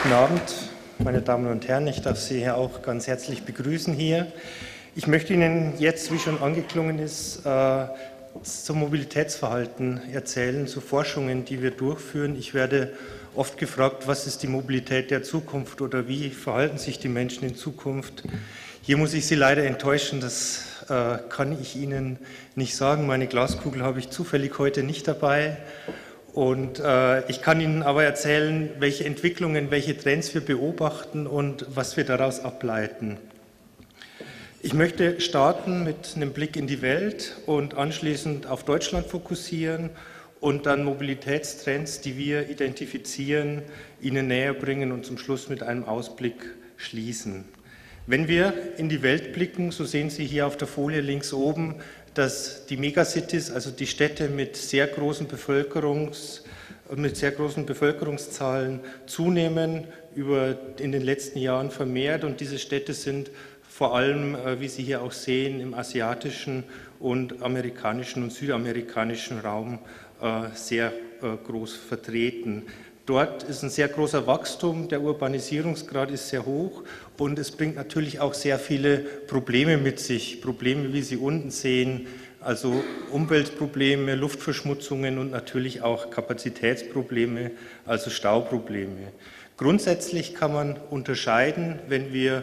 Guten Abend, meine Damen und Herren. Ich darf Sie hier auch ganz herzlich begrüßen hier. Ich möchte Ihnen jetzt, wie schon angeklungen ist, äh, zum Mobilitätsverhalten erzählen, zu Forschungen, die wir durchführen. Ich werde oft gefragt, was ist die Mobilität der Zukunft oder wie verhalten sich die Menschen in Zukunft. Hier muss ich Sie leider enttäuschen, das äh, kann ich Ihnen nicht sagen. Meine Glaskugel habe ich zufällig heute nicht dabei. Und äh, ich kann Ihnen aber erzählen, welche Entwicklungen, welche Trends wir beobachten und was wir daraus ableiten. Ich möchte starten mit einem Blick in die Welt und anschließend auf Deutschland fokussieren und dann Mobilitätstrends, die wir identifizieren, Ihnen näher bringen und zum Schluss mit einem Ausblick schließen. Wenn wir in die Welt blicken, so sehen Sie hier auf der Folie links oben dass die Megacities, also die Städte mit sehr großen Bevölkerungs mit sehr großen Bevölkerungszahlen zunehmen, über, in den letzten Jahren vermehrt. Und diese Städte sind vor allem, äh, wie Sie hier auch sehen, im asiatischen und amerikanischen und südamerikanischen Raum äh, sehr äh, groß vertreten. Dort ist ein sehr großer Wachstum, der Urbanisierungsgrad ist sehr hoch und es bringt natürlich auch sehr viele Probleme mit sich. Probleme, wie Sie unten sehen, also Umweltprobleme, Luftverschmutzungen und natürlich auch Kapazitätsprobleme, also Stauprobleme. Grundsätzlich kann man unterscheiden, wenn wir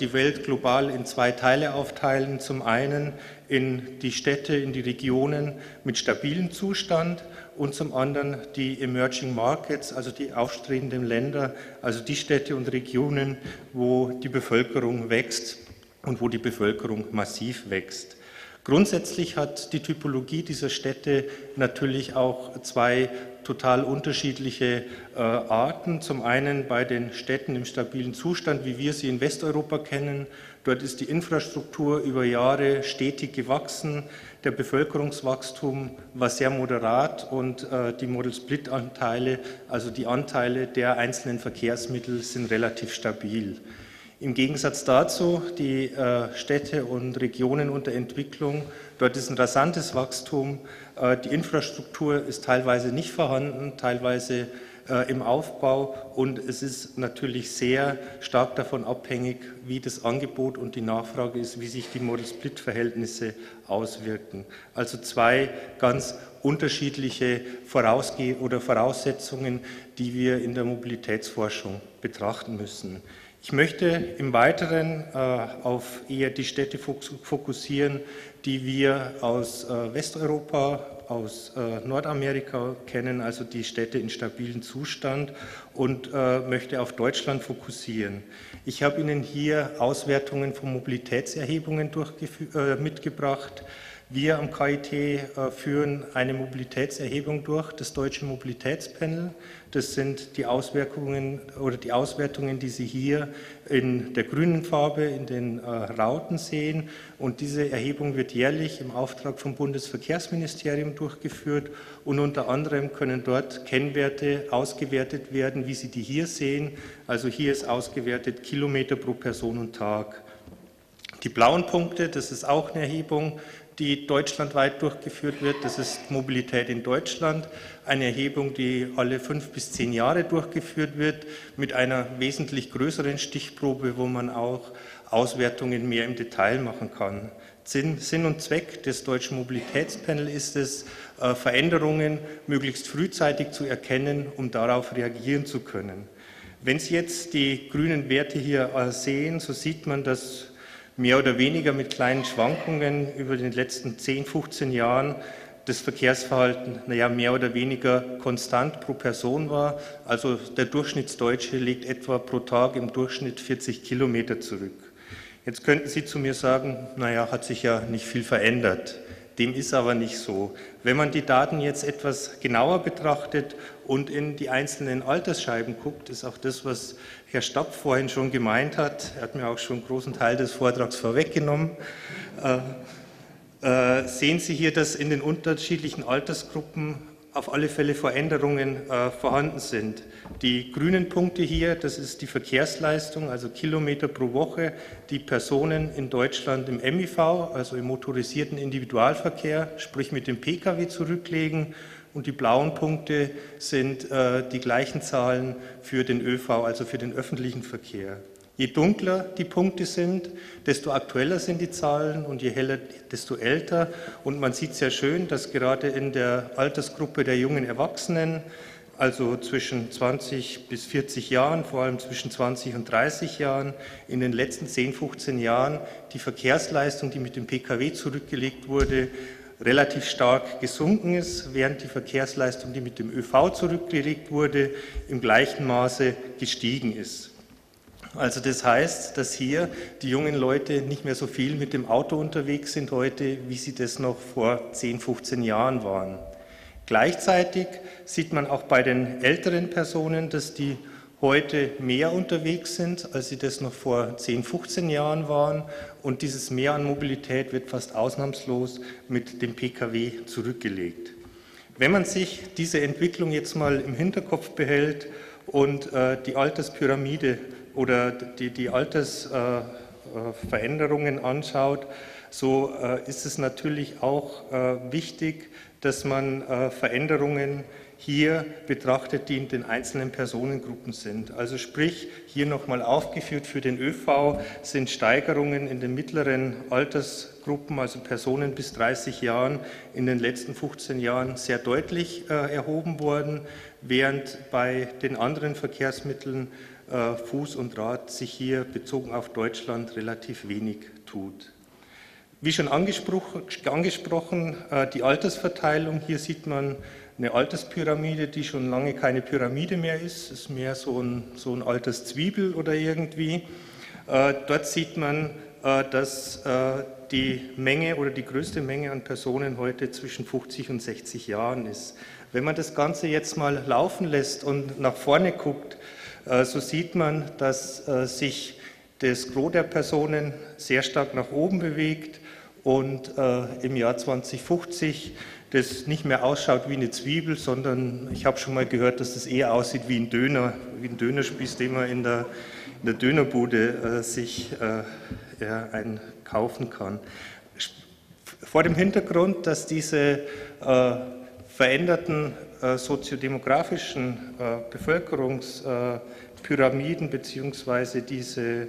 die Welt global in zwei Teile aufteilen. Zum einen in die Städte, in die Regionen mit stabilem Zustand und zum anderen die Emerging Markets, also die aufstrebenden Länder, also die Städte und Regionen, wo die Bevölkerung wächst und wo die Bevölkerung massiv wächst. Grundsätzlich hat die Typologie dieser Städte natürlich auch zwei total unterschiedliche äh, Arten. Zum einen bei den Städten im stabilen Zustand, wie wir sie in Westeuropa kennen. Dort ist die Infrastruktur über Jahre stetig gewachsen. Der Bevölkerungswachstum war sehr moderat und äh, die Model-Split-Anteile, also die Anteile der einzelnen Verkehrsmittel, sind relativ stabil. Im Gegensatz dazu die äh, Städte und Regionen unter Entwicklung, dort ist ein rasantes Wachstum, äh, die Infrastruktur ist teilweise nicht vorhanden, teilweise äh, im Aufbau und es ist natürlich sehr stark davon abhängig, wie das Angebot und die Nachfrage ist, wie sich die Model-Split-Verhältnisse auswirken. Also zwei ganz unterschiedliche Vorausge oder Voraussetzungen, die wir in der Mobilitätsforschung betrachten müssen. Ich möchte im Weiteren äh, auf eher die Städte fokussieren, die wir aus äh, Westeuropa, aus äh, Nordamerika kennen, also die Städte in stabilen Zustand und möchte auf Deutschland fokussieren. Ich habe Ihnen hier Auswertungen von Mobilitätserhebungen mitgebracht. Wir am KIT äh, führen eine Mobilitätserhebung durch, das Deutsche Mobilitätspanel. Das sind die Auswirkungen oder die Auswertungen, die Sie hier in der grünen Farbe in den äh, Rauten sehen. Und diese Erhebung wird jährlich im Auftrag vom Bundesverkehrsministerium durchgeführt. Und unter anderem können dort Kennwerte ausgewertet werden, wie Sie die hier sehen. Also hier ist ausgewertet Kilometer pro Person und Tag. Die blauen Punkte, das ist auch eine Erhebung, die deutschlandweit durchgeführt wird. Das ist Mobilität in Deutschland, eine Erhebung, die alle fünf bis zehn Jahre durchgeführt wird, mit einer wesentlich größeren Stichprobe, wo man auch Auswertungen mehr im Detail machen kann. Sinn und Zweck des Deutschen Mobilitätspanels ist es, äh, Veränderungen möglichst frühzeitig zu erkennen, um darauf reagieren zu können. Wenn Sie jetzt die grünen Werte hier äh, sehen, so sieht man, dass mehr oder weniger mit kleinen Schwankungen über den letzten 10, 15 Jahren das Verkehrsverhalten naja, mehr oder weniger konstant pro Person war. Also der Durchschnittsdeutsche legt etwa pro Tag im Durchschnitt 40 Kilometer zurück. Jetzt könnten Sie zu mir sagen, naja, hat sich ja nicht viel verändert. Dem ist aber nicht so. Wenn man die Daten jetzt etwas genauer betrachtet und in die einzelnen Altersscheiben guckt, ist auch das, was Herr Stapp vorhin schon gemeint hat, er hat mir auch schon einen großen Teil des Vortrags vorweggenommen, äh, äh, sehen Sie hier, dass in den unterschiedlichen Altersgruppen auf alle Fälle Veränderungen äh, vorhanden sind. Die grünen Punkte hier, das ist die Verkehrsleistung, also Kilometer pro Woche, die Personen in Deutschland im MIV, also im motorisierten Individualverkehr, sprich mit dem Pkw zurücklegen und die blauen Punkte sind äh, die gleichen Zahlen für den ÖV, also für den öffentlichen Verkehr. Je dunkler die Punkte sind, desto aktueller sind die Zahlen und je heller, desto älter. Und man sieht sehr schön, dass gerade in der Altersgruppe der jungen Erwachsenen, also zwischen 20 bis 40 Jahren, vor allem zwischen 20 und 30 Jahren, in den letzten 10, 15 Jahren die Verkehrsleistung, die mit dem Pkw zurückgelegt wurde, relativ stark gesunken ist, während die Verkehrsleistung, die mit dem ÖV zurückgelegt wurde, im gleichen Maße gestiegen ist. Also das heißt, dass hier die jungen Leute nicht mehr so viel mit dem Auto unterwegs sind heute, wie sie das noch vor 10, 15 Jahren waren. Gleichzeitig sieht man auch bei den älteren Personen, dass die heute mehr unterwegs sind, als sie das noch vor 10, 15 Jahren waren. Und dieses Mehr an Mobilität wird fast ausnahmslos mit dem Pkw zurückgelegt. Wenn man sich diese Entwicklung jetzt mal im Hinterkopf behält und äh, die Alterspyramide oder die, die Altersveränderungen äh, anschaut, so äh, ist es natürlich auch äh, wichtig, dass man äh, Veränderungen hier betrachtet, die in den einzelnen Personengruppen sind. Also sprich, hier nochmal aufgeführt für den ÖV sind Steigerungen in den mittleren Altersgruppen, also Personen bis 30 Jahren, in den letzten 15 Jahren sehr deutlich äh, erhoben worden, während bei den anderen Verkehrsmitteln äh, Fuß und Rad sich hier bezogen auf Deutschland relativ wenig tut. Wie schon angesprochen, äh, die Altersverteilung, hier sieht man eine Alterspyramide, die schon lange keine Pyramide mehr ist, ist mehr so ein, so ein altes Zwiebel oder irgendwie. Äh, dort sieht man, äh, dass die Menge oder die größte Menge an Personen heute zwischen 50 und 60 Jahren ist. Wenn man das Ganze jetzt mal laufen lässt und nach vorne guckt, so sieht man, dass sich das Gros der Personen sehr stark nach oben bewegt und äh, im Jahr 2050 das nicht mehr ausschaut wie eine Zwiebel, sondern ich habe schon mal gehört, dass das eher aussieht wie ein Döner, wie ein Dönerspieß, den man in der, in der Dönerbude äh, sich äh, ja, einen kaufen kann. Vor dem Hintergrund, dass diese äh, veränderten äh, soziodemografischen äh, Bevölkerungspyramiden beziehungsweise diese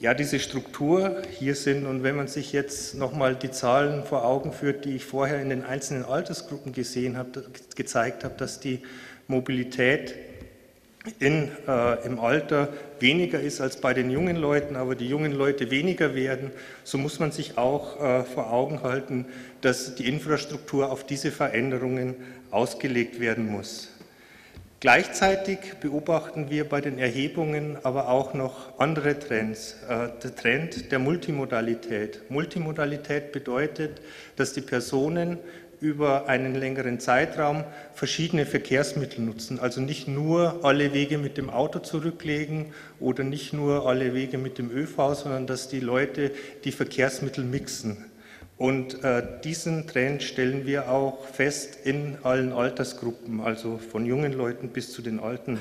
ja, diese Struktur hier sind. Und wenn man sich jetzt nochmal die Zahlen vor Augen führt, die ich vorher in den einzelnen Altersgruppen gesehen habe, gezeigt habe, dass die Mobilität in, äh, im Alter weniger ist als bei den jungen Leuten, aber die jungen Leute weniger werden, so muss man sich auch äh, vor Augen halten, dass die Infrastruktur auf diese Veränderungen ausgelegt werden muss. Gleichzeitig beobachten wir bei den Erhebungen aber auch noch andere Trends. Äh, der Trend der Multimodalität. Multimodalität bedeutet, dass die Personen über einen längeren Zeitraum verschiedene Verkehrsmittel nutzen. Also nicht nur alle Wege mit dem Auto zurücklegen oder nicht nur alle Wege mit dem ÖV, sondern dass die Leute die Verkehrsmittel mixen. Und äh, diesen Trend stellen wir auch fest in allen Altersgruppen, also von jungen Leuten bis zu den Alten.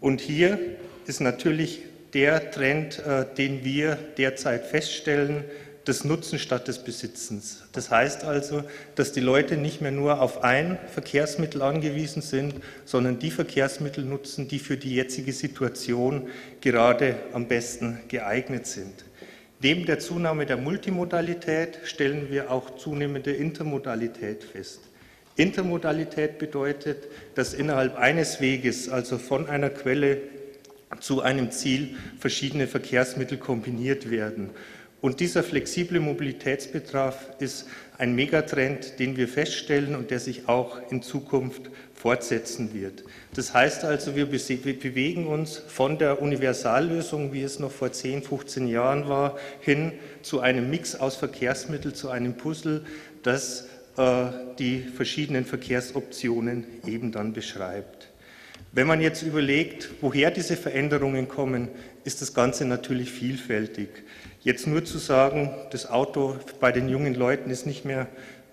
Und hier ist natürlich der Trend, äh, den wir derzeit feststellen, das Nutzen statt des Besitzens. Das heißt also, dass die Leute nicht mehr nur auf ein Verkehrsmittel angewiesen sind, sondern die Verkehrsmittel nutzen, die für die jetzige Situation gerade am besten geeignet sind. Neben der Zunahme der Multimodalität stellen wir auch zunehmende Intermodalität fest. Intermodalität bedeutet, dass innerhalb eines Weges, also von einer Quelle zu einem Ziel, verschiedene Verkehrsmittel kombiniert werden. Und dieser flexible Mobilitätsbetrag ist ein Megatrend, den wir feststellen und der sich auch in Zukunft fortsetzen wird. Das heißt also, wir bewegen uns von der Universallösung, wie es noch vor 10, 15 Jahren war, hin zu einem Mix aus Verkehrsmitteln, zu einem Puzzle, das äh, die verschiedenen Verkehrsoptionen eben dann beschreibt. Wenn man jetzt überlegt, woher diese Veränderungen kommen, ist das Ganze natürlich vielfältig. Jetzt nur zu sagen, das Auto bei den jungen Leuten ist nicht mehr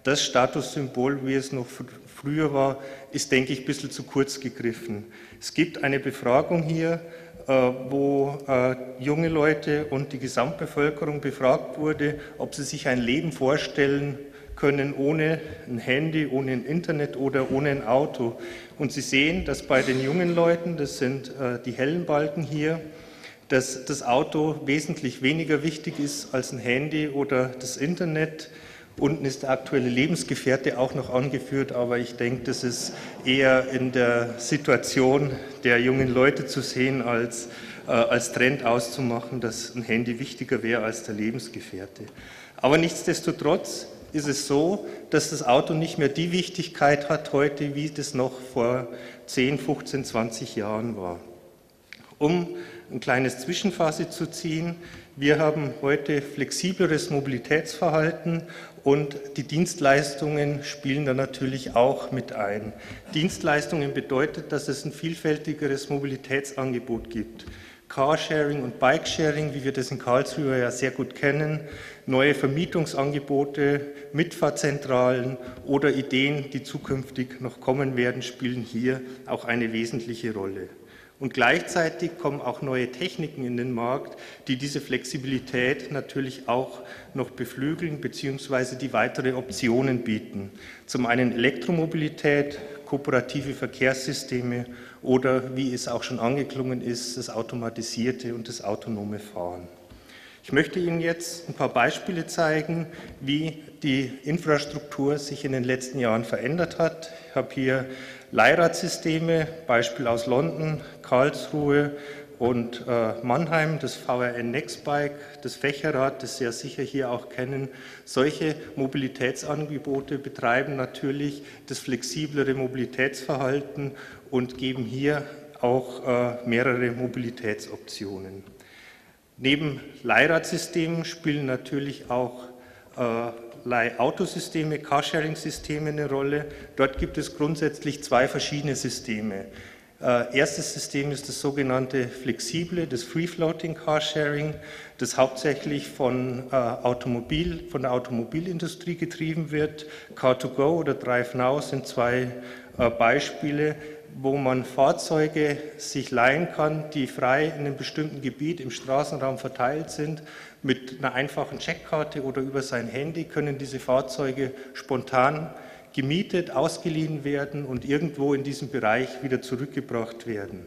das Statussymbol, wie es noch früher war, ist, denke ich, ein bisschen zu kurz gegriffen. Es gibt eine Befragung hier, äh, wo äh, junge Leute und die Gesamtbevölkerung befragt wurde, ob sie sich ein Leben vorstellen können ohne ein Handy, ohne ein Internet oder ohne ein Auto. Und Sie sehen, dass bei den jungen Leuten, das sind äh, die hellen Balken hier, dass das Auto wesentlich weniger wichtig ist als ein Handy oder das Internet. Unten ist der aktuelle Lebensgefährte auch noch angeführt, aber ich denke, das ist eher in der Situation der jungen Leute zu sehen, als äh, als Trend auszumachen, dass ein Handy wichtiger wäre als der Lebensgefährte. Aber nichtsdestotrotz ist es so, dass das Auto nicht mehr die Wichtigkeit hat heute, wie das noch vor 10, 15, 20 Jahren war. Um ein kleines Zwischenphase zu ziehen, wir haben heute flexibleres Mobilitätsverhalten und die Dienstleistungen spielen da natürlich auch mit ein. Dienstleistungen bedeutet, dass es ein vielfältigeres Mobilitätsangebot gibt. Carsharing und Bikesharing, wie wir das in Karlsruhe ja sehr gut kennen, neue Vermietungsangebote, Mitfahrzentralen oder Ideen, die zukünftig noch kommen werden, spielen hier auch eine wesentliche Rolle. Und gleichzeitig kommen auch neue Techniken in den Markt, die diese Flexibilität natürlich auch noch beflügeln bzw. die weitere Optionen bieten. Zum einen Elektromobilität, kooperative Verkehrssysteme oder, wie es auch schon angeklungen ist, das automatisierte und das autonome Fahren. Ich möchte Ihnen jetzt ein paar Beispiele zeigen, wie die Infrastruktur sich in den letzten Jahren verändert hat. Ich habe hier Leihradsysteme, Beispiel aus London, Karlsruhe und äh, Mannheim, das VRN Nextbike, das Fächerrad, das Sie ja sicher hier auch kennen. Solche Mobilitätsangebote betreiben natürlich das flexiblere Mobilitätsverhalten und geben hier auch äh, mehrere Mobilitätsoptionen. Neben Leiradsystemen spielen natürlich auch äh, Leihautosysteme, Carsharing-Systeme eine Rolle. Dort gibt es grundsätzlich zwei verschiedene Systeme. Äh, erstes System ist das sogenannte flexible, das Free-Floating Carsharing, das hauptsächlich von, äh, Automobil, von der Automobilindustrie getrieben wird. Car2Go oder DriveNow sind zwei äh, Beispiele, wo man Fahrzeuge sich leihen kann, die frei in einem bestimmten Gebiet im Straßenraum verteilt sind. Mit einer einfachen Checkkarte oder über sein Handy können diese Fahrzeuge spontan gemietet, ausgeliehen werden und irgendwo in diesem Bereich wieder zurückgebracht werden.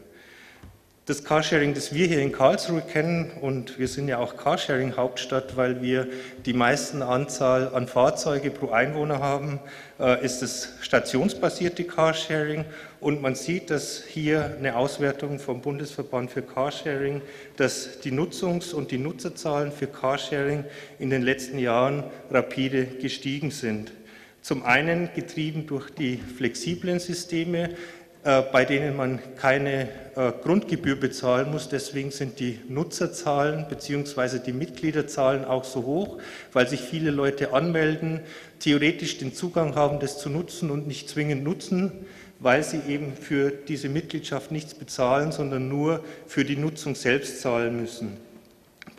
Das Carsharing, das wir hier in Karlsruhe kennen, und wir sind ja auch Carsharing-Hauptstadt, weil wir die meisten Anzahl an Fahrzeuge pro Einwohner haben, äh, ist das stationsbasierte Carsharing. Und man sieht, dass hier eine Auswertung vom Bundesverband für Carsharing, dass die Nutzungs- und die Nutzerzahlen für Carsharing in den letzten Jahren rapide gestiegen sind. Zum einen getrieben durch die flexiblen Systeme, bei denen man keine äh, Grundgebühr bezahlen muss. Deswegen sind die Nutzerzahlen bzw. die Mitgliederzahlen auch so hoch, weil sich viele Leute anmelden, theoretisch den Zugang haben, das zu nutzen und nicht zwingend nutzen, weil sie eben für diese Mitgliedschaft nichts bezahlen, sondern nur für die Nutzung selbst zahlen müssen.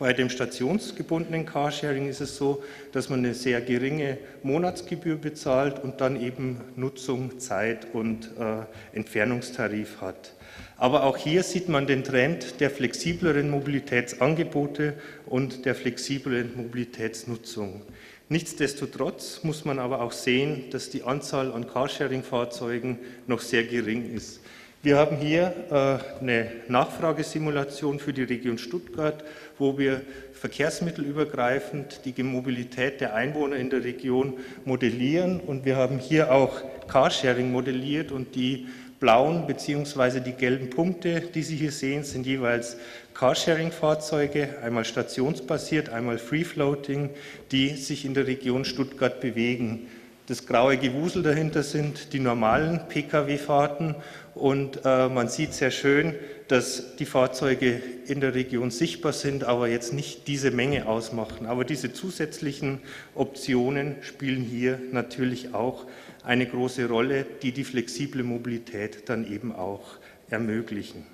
Bei dem stationsgebundenen Carsharing ist es so, dass man eine sehr geringe Monatsgebühr bezahlt und dann eben Nutzung, Zeit und äh, Entfernungstarif hat. Aber auch hier sieht man den Trend der flexibleren Mobilitätsangebote und der flexiblen Mobilitätsnutzung. Nichtsdestotrotz muss man aber auch sehen, dass die Anzahl an Carsharing-Fahrzeugen noch sehr gering ist. Wir haben hier äh, eine Nachfragesimulation für die Region Stuttgart, wo wir verkehrsmittelübergreifend die Mobilität der Einwohner in der Region modellieren. Und wir haben hier auch Carsharing modelliert und die blauen bzw. die gelben Punkte, die Sie hier sehen, sind jeweils Carsharing-Fahrzeuge, einmal stationsbasiert, einmal Free-Floating, die sich in der Region Stuttgart bewegen. Das graue Gewusel dahinter sind die normalen Pkw-Fahrten und äh, man sieht sehr schön, dass die Fahrzeuge in der Region sichtbar sind, aber jetzt nicht diese Menge ausmachen. Aber diese zusätzlichen Optionen spielen hier natürlich auch eine große Rolle, die die flexible Mobilität dann eben auch ermöglichen.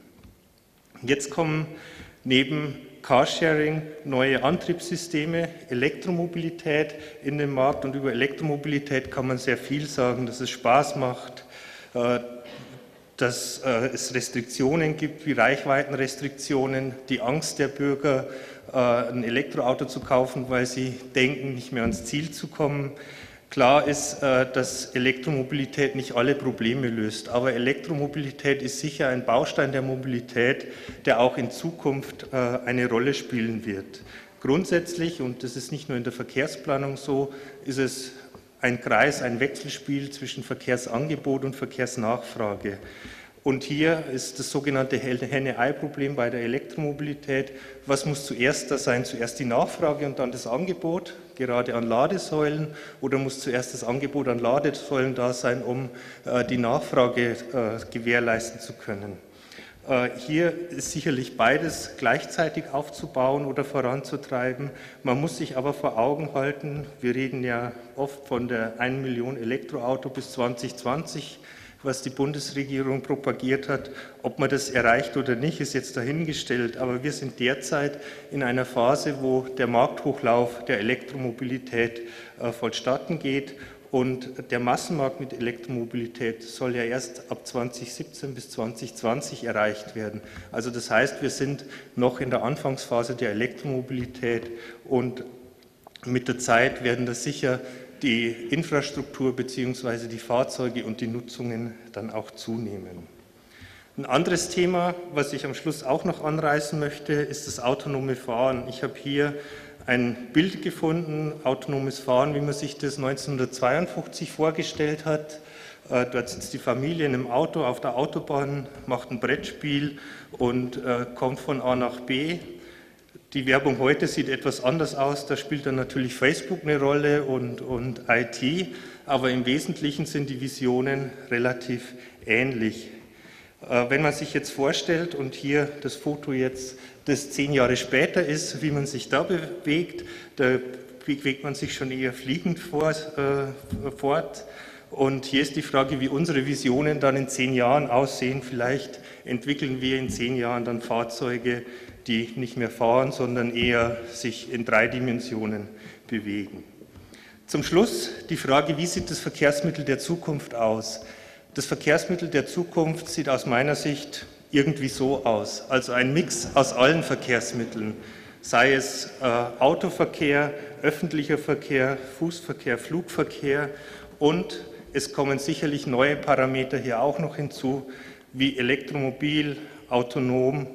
Jetzt kommen neben Carsharing neue Antriebssysteme, Elektromobilität in den Markt und über Elektromobilität kann man sehr viel sagen, dass es Spaß macht, äh, dass äh, es Restriktionen gibt, wie Reichweitenrestriktionen, die Angst der Bürger, äh, ein Elektroauto zu kaufen, weil sie denken, nicht mehr ans Ziel zu kommen. Klar ist, äh, dass Elektromobilität nicht alle Probleme löst, aber Elektromobilität ist sicher ein Baustein der Mobilität, der auch in Zukunft äh, eine Rolle spielen wird. Grundsätzlich, und das ist nicht nur in der Verkehrsplanung so, ist es ein Kreis, ein Wechselspiel zwischen Verkehrsangebot und Verkehrsnachfrage. Und hier ist das sogenannte Henne-Ei-Problem bei der Elektromobilität. Was muss zuerst da sein? Zuerst die Nachfrage und dann das Angebot, gerade an Ladesäulen, oder muss zuerst das Angebot an Ladesäulen da sein, um äh, die Nachfrage äh, gewährleisten zu können? Äh, hier ist sicherlich beides gleichzeitig aufzubauen oder voranzutreiben. Man muss sich aber vor Augen halten, wir reden ja oft von der 1 Million Elektroauto bis 2020 was die Bundesregierung propagiert hat. Ob man das erreicht oder nicht, ist jetzt dahingestellt. Aber wir sind derzeit in einer Phase, wo der Markthochlauf der Elektromobilität äh, vollstatten geht. Und der Massenmarkt mit Elektromobilität soll ja erst ab 2017 bis 2020 erreicht werden. Also das heißt, wir sind noch in der Anfangsphase der Elektromobilität und mit der Zeit werden das sicher die Infrastruktur bzw. die Fahrzeuge und die Nutzungen dann auch zunehmen. Ein anderes Thema, was ich am Schluss auch noch anreißen möchte, ist das autonome Fahren. Ich habe hier ein Bild gefunden, autonomes Fahren, wie man sich das 1952 vorgestellt hat. Äh, dort sitzt die Familie in einem Auto auf der Autobahn, macht ein Brettspiel und äh, kommt von A nach B die Werbung heute sieht etwas anders aus. Da spielt dann natürlich Facebook eine Rolle und, und IT, aber im Wesentlichen sind die Visionen relativ ähnlich. Äh, wenn man sich jetzt vorstellt und hier das Foto jetzt, das zehn Jahre später ist, wie man sich da bewegt, da bewegt man sich schon eher fliegend vor, äh, fort. Und hier ist die Frage, wie unsere Visionen dann in zehn Jahren aussehen. Vielleicht entwickeln wir in zehn Jahren dann Fahrzeuge, die nicht mehr fahren, sondern eher sich in drei Dimensionen bewegen. Zum Schluss die Frage, wie sieht das Verkehrsmittel der Zukunft aus? Das Verkehrsmittel der Zukunft sieht aus meiner Sicht irgendwie so aus, also ein Mix aus allen Verkehrsmitteln, sei es äh, Autoverkehr, öffentlicher Verkehr, Fußverkehr, Flugverkehr und es kommen sicherlich neue Parameter hier auch noch hinzu, wie Elektromobil, autonom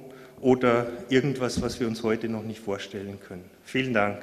oder irgendwas, was wir uns heute noch nicht vorstellen können. Vielen Dank.